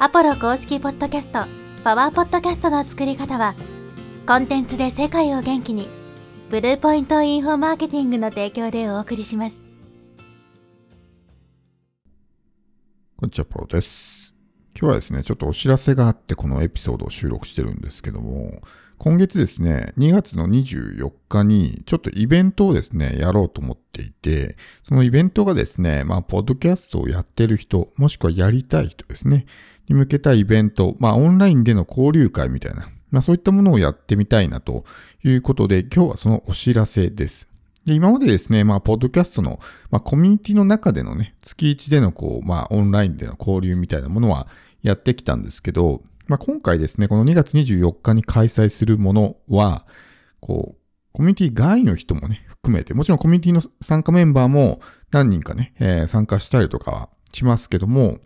アポロ公式ポッドキャスト、パワーポッドキャストの作り方は、コンテンツで世界を元気に、ブルーポイントインフォマーケティングの提供でお送りします。こんにちは、ポロです。今日はですね、ちょっとお知らせがあってこのエピソードを収録してるんですけども、今月ですね、2月の24日にちょっとイベントをですね、やろうと思っていて、そのイベントがですね、まあ、ポッドキャストをやってる人、もしくはやりたい人ですね、に向けたイベント、まあ、オンラインでの交流会みたいな、まあ、そういったものをやってみたいなということで、今日はそのお知らせです。で今までですね、まあ、ポッドキャストの、まあ、コミュニティの中でのね、月1でのこう、まあ、オンラインでの交流みたいなものはやってきたんですけど、まあ、今回ですね、この2月24日に開催するものは、こう、コミュニティ外の人もね、含めて、もちろんコミュニティの参加メンバーも何人かね、えー、参加したりとかはしますけども、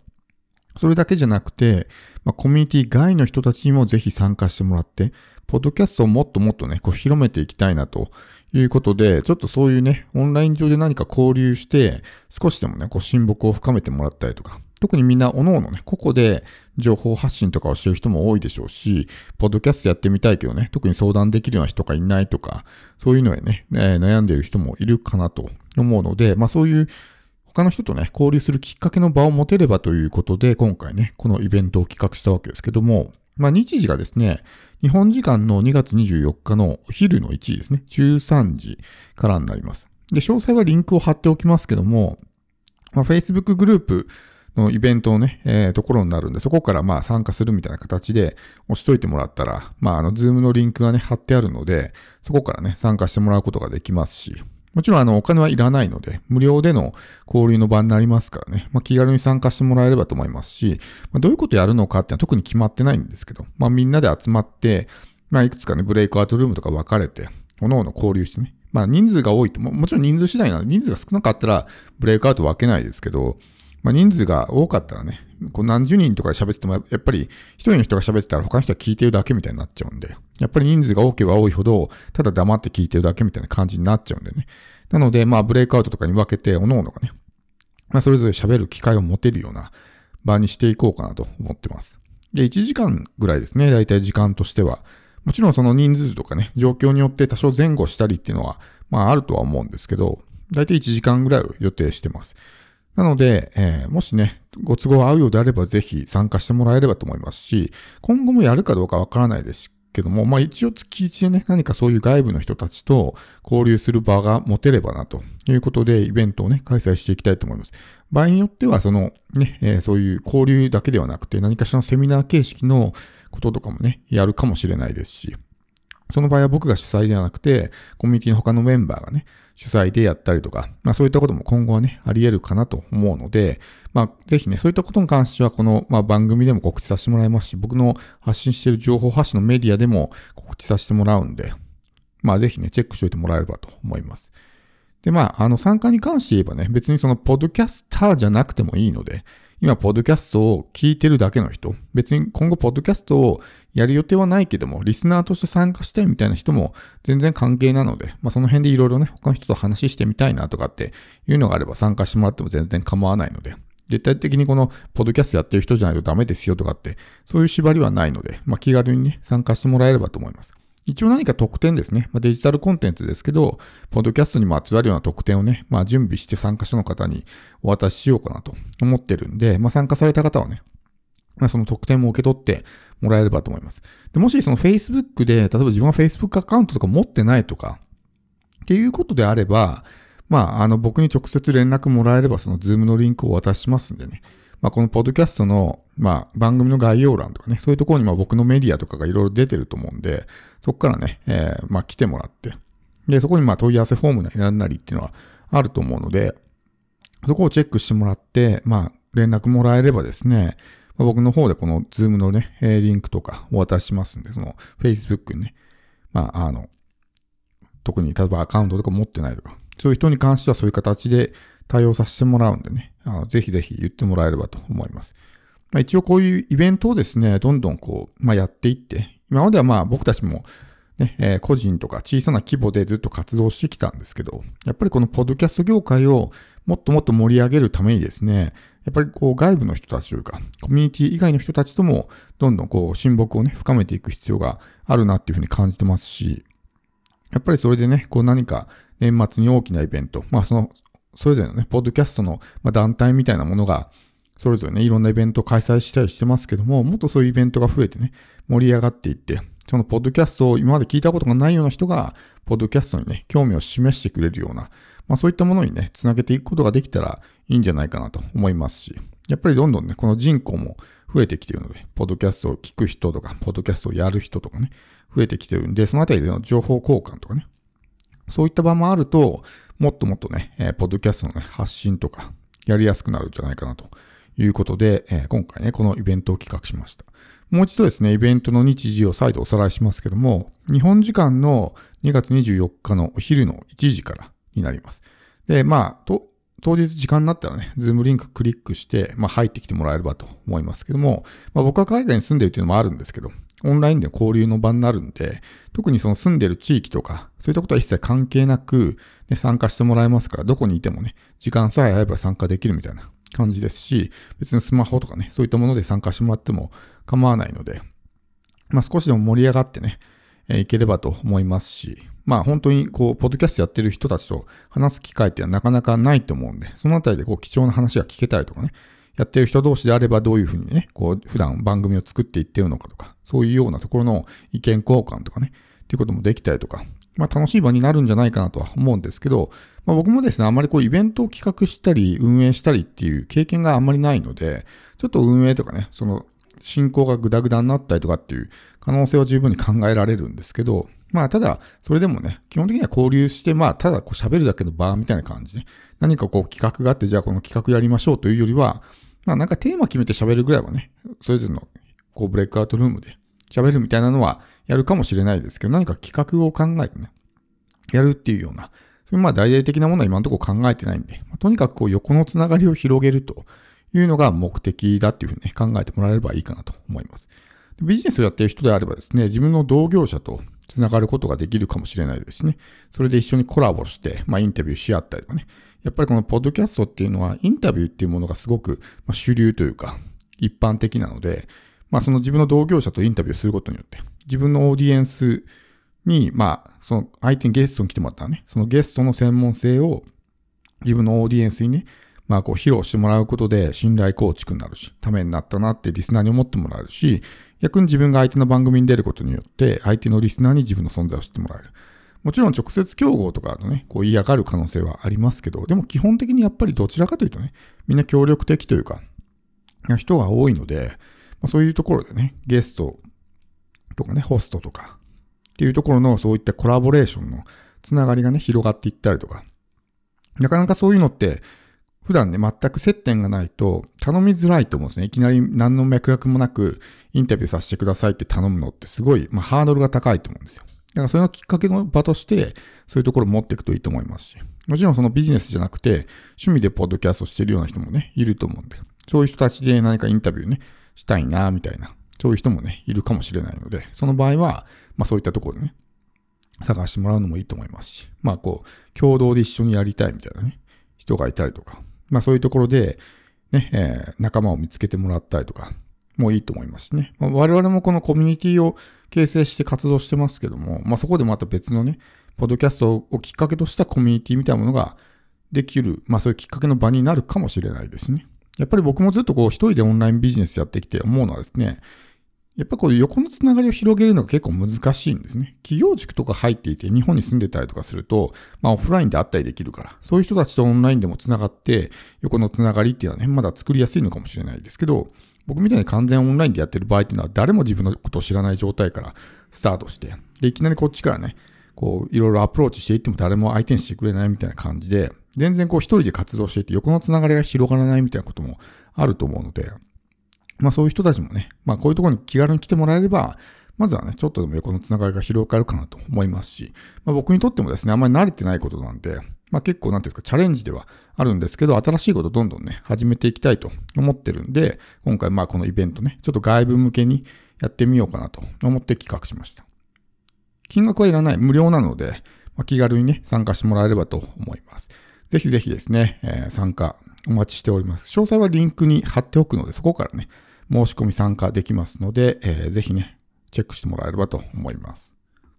それだけじゃなくて、まあ、コミュニティ外の人たちにもぜひ参加してもらって、ポッドキャストをもっともっとね、こう広めていきたいなということで、ちょっとそういうね、オンライン上で何か交流して、少しでもね、こう親睦を深めてもらったりとか、特にみんな各々ね、個々で情報発信とかをしてる人も多いでしょうし、ポッドキャストやってみたいけどね、特に相談できるような人がいないとか、そういうのでね、えー、悩んでいる人もいるかなと思うので、まあそういう他の人とね、交流するきっかけの場を持てればということで、今回ね、このイベントを企画したわけですけども、まあ日時がですね、日本時間の2月24日のお昼の1時ですね、13時からになります。で、詳細はリンクを貼っておきますけども、まあ、Facebook グループのイベントのね、えー、ところになるんで、そこからまあ参加するみたいな形で押しといてもらったら、まああの、ズームのリンクがね、貼ってあるので、そこからね、参加してもらうことができますし、もちろんあの、お金はいらないので、無料での交流の場になりますからね、まあ気軽に参加してもらえればと思いますし、まあ、どういうことやるのかっていうのは特に決まってないんですけど、まあみんなで集まって、まあいくつかね、ブレイクアウトルームとか分かれて、各々交流してね、まあ人数が多いとも、もちろん人数次第なので、人数が少なかったらブレイクアウト分けないですけど、まあ、人数が多かったらね、こう何十人とかで喋ってても、やっぱり一人の人が喋ってたら他の人は聞いてるだけみたいになっちゃうんで、やっぱり人数が多ければ多いほど、ただ黙って聞いてるだけみたいな感じになっちゃうんでね。なので、まあ、ブレイクアウトとかに分けて、各々がね、まあ、それぞれ喋る機会を持てるような場にしていこうかなと思ってます。で、1時間ぐらいですね、だいたい時間としては。もちろんその人数とかね、状況によって多少前後したりっていうのは、まああるとは思うんですけど、だいたい1時間ぐらいを予定してます。なので、えー、もしね、ご都合合うようであればぜひ参加してもらえればと思いますし、今後もやるかどうかわからないですけども、まあ一応月1でね、何かそういう外部の人たちと交流する場が持てればなということで、イベントをね、開催していきたいと思います。場合によっては、そのね、えー、そういう交流だけではなくて、何かしらのセミナー形式のこととかもね、やるかもしれないですし、その場合は僕が主催ではなくて、コミュニティの他のメンバーがね、主催でやったりとか、まあそういったことも今後はね、あり得るかなと思うので、まあぜひね、そういったことに関してはこの、まあ、番組でも告知させてもらいますし、僕の発信している情報発信のメディアでも告知させてもらうんで、まあぜひね、チェックしておいてもらえればと思います。で、まあ、あの参加に関して言えばね、別にそのポッドキャスターじゃなくてもいいので、今、ポッドキャストを聞いてるだけの人、別に今後、ポッドキャストをやる予定はないけども、リスナーとして参加したいみたいな人も全然関係なので、まあ、その辺でいろいろね、他の人と話してみたいなとかっていうのがあれば参加してもらっても全然構わないので、絶対的にこの、ポッドキャストやってる人じゃないとダメですよとかって、そういう縛りはないので、まあ、気軽にね、参加してもらえればと思います。一応何か特典ですね。まあ、デジタルコンテンツですけど、ポッドキャストにも集まるような特典をね、まあ、準備して参加者の方にお渡ししようかなと思ってるんで、まあ、参加された方はね、まあ、その特典も受け取ってもらえればと思います。でもしその Facebook で、例えば自分は Facebook アカウントとか持ってないとか、っていうことであれば、まあ、あの、僕に直接連絡もらえれば、その Zoom のリンクをお渡ししますんでね。まあ、このポッドキャストの、まあ、番組の概要欄とかね、そういうところにまあ僕のメディアとかがいろいろ出てると思うんで、そこからね、えー、まあ来てもらって、で、そこにまあ問い合わせフォームなりなりっていうのはあると思うので、そこをチェックしてもらって、まあ、連絡もらえればですね、まあ、僕の方でこの Zoom のね、リンクとかお渡ししますんで、その Facebook にね、まあ、あの、特に例えばアカウントとか持ってないとか、そういう人に関してはそういう形で対応させてもらうんでね、あのぜひぜひ言ってもらえればと思います。まあ、一応こういうイベントをですね、どんどんこう、まあ、やっていって、今まではまあ僕たちもね、えー、個人とか小さな規模でずっと活動してきたんですけど、やっぱりこのポッドキャスト業界をもっともっと盛り上げるためにですね、やっぱりこう外部の人たちというか、コミュニティ以外の人たちとも、どんどんこう親睦をね、深めていく必要があるなっていうふうに感じてますし、やっぱりそれでね、こう何か年末に大きなイベント、まあその、それぞれのね、ポッドキャストの団体みたいなものが、それぞれね、いろんなイベントを開催したりしてますけども、もっとそういうイベントが増えてね、盛り上がっていって、そのポッドキャストを今まで聞いたことがないような人が、ポッドキャストにね、興味を示してくれるような、まあそういったものにね、つなげていくことができたらいいんじゃないかなと思いますし、やっぱりどんどんね、この人口も増えてきているので、ポッドキャストを聞く人とか、ポッドキャストをやる人とかね、増えてきてるんで、そのあたりでの情報交換とかね、そういった場もあると、もっともっとね、えー、ポッドキャストの、ね、発信とか、やりやすくなるんじゃないかなということで、えー、今回ね、このイベントを企画しました。もう一度ですね、イベントの日時を再度おさらいしますけども、日本時間の2月24日のお昼の1時からになります。で、まあ、と当日時間になったらね、ズームリンククリックして、まあ、入ってきてもらえればと思いますけども、まあ、僕は海外に住んでるっていうのもあるんですけど、オンラインで交流の場になるんで、特にその住んでる地域とか、そういったことは一切関係なく、ね、参加してもらえますから、どこにいてもね、時間さえ合えば参加できるみたいな感じですし、別にスマホとかね、そういったもので参加してもらっても構わないので、まあ少しでも盛り上がってね、えー、いければと思いますし、まあ本当にこう、ポッドキャストやってる人たちと話す機会ってなかなかないと思うんで、そのあたりでこう貴重な話が聞けたりとかね、やってる人同士であればどういうふうにね、こう、普段番組を作っていってるのかとか、そういうようなところの意見交換とかね、っていうこともできたりとか、まあ楽しい場になるんじゃないかなとは思うんですけど、まあ僕もですね、あまりこうイベントを企画したり運営したりっていう経験があんまりないので、ちょっと運営とかね、その進行がグダグダになったりとかっていう可能性は十分に考えられるんですけど、まあただ、それでもね、基本的には交流して、まあただこう喋るだけの場みたいな感じで、何かこう企画があって、じゃあこの企画やりましょうというよりは、まあなんかテーマ決めて喋るぐらいはね、それぞれのこうブレイクアウトルームで喋るみたいなのはやるかもしれないですけど、何か企画を考えてね、やるっていうような、そういうまあ大々的なものは今のところ考えてないんで、まあ、とにかくこう横のつながりを広げるというのが目的だっていうふうにね、考えてもらえればいいかなと思います。ビジネスをやっている人であればですね、自分の同業者とつながることができるかもしれないですね、それで一緒にコラボして、まあインタビューし合ったりとかね、やっぱりこのポッドキャストっていうのはインタビューっていうものがすごく主流というか一般的なので、まあその自分の同業者とインタビューすることによって自分のオーディエンスに、まあその相手にゲストに来てもらったらね、そのゲストの専門性を自分のオーディエンスにね、まあこう披露してもらうことで信頼構築になるし、ためになったなってリスナーに思ってもらえるし、逆に自分が相手の番組に出ることによって相手のリスナーに自分の存在を知ってもらえる。もちろん直接競合とかとね、こう嫌がる可能性はありますけど、でも基本的にやっぱりどちらかというとね、みんな協力的というか、人が多いので、まあ、そういうところでね、ゲストとかね、ホストとかっていうところのそういったコラボレーションのつながりがね、広がっていったりとか、なかなかそういうのって普段ね、全く接点がないと頼みづらいと思うんですね。いきなり何の脈絡もなくインタビューさせてくださいって頼むのってすごい、まあ、ハードルが高いと思うんですよ。だからそれのきっかけの場として、そういうところを持っていくといいと思いますし、もちろんそのビジネスじゃなくて、趣味でポッドキャストしてるような人もね、いると思うんで、そういう人たちで何かインタビューね、したいな、みたいな、そういう人もね、いるかもしれないので、その場合は、まあそういったところでね、探してもらうのもいいと思いますし、まあこう、共同で一緒にやりたいみたいなね、人がいたりとか、まあそういうところで、ね、えー、仲間を見つけてもらったりとか、もいいと思いますしね。まあ、我々もこのコミュニティを形成して活動してますけども、まあ、そこでまた別のね、ポッドキャストをきっかけとしたコミュニティみたいなものができる、まあそういうきっかけの場になるかもしれないですね。やっぱり僕もずっとこう一人でオンラインビジネスやってきて思うのはですね、やっぱこう横のつながりを広げるのが結構難しいんですね。企業塾とか入っていて日本に住んでたりとかすると、まあオフラインで会ったりできるから、そういう人たちとオンラインでもつながって横のつながりっていうのはね、まだ作りやすいのかもしれないですけど、僕みたいに完全オンラインでやってる場合っていうのは誰も自分のことを知らない状態からスタートして、で、いきなりこっちからね、こう、いろいろアプローチしていっても誰も相手にしてくれないみたいな感じで、全然こう一人で活動していて横のつながりが広がらないみたいなこともあると思うので、まあそういう人たちもね、まあこういうところに気軽に来てもらえれば、まずはね、ちょっとでも横のつながりが広がるかなと思いますし、まあ僕にとってもですね、あんまり慣れてないことなんで、まあ結構なんていうんですか、チャレンジではあるんですけど、新しいことどんどんね、始めていきたいと思ってるんで、今回まあこのイベントね、ちょっと外部向けにやってみようかなと思って企画しました。金額はいらない、無料なので、まあ、気軽にね、参加してもらえればと思います。ぜひぜひですね、えー、参加お待ちしております。詳細はリンクに貼っておくので、そこからね、申し込み参加できますので、えーぜひね、チェックしてもらえればと思います。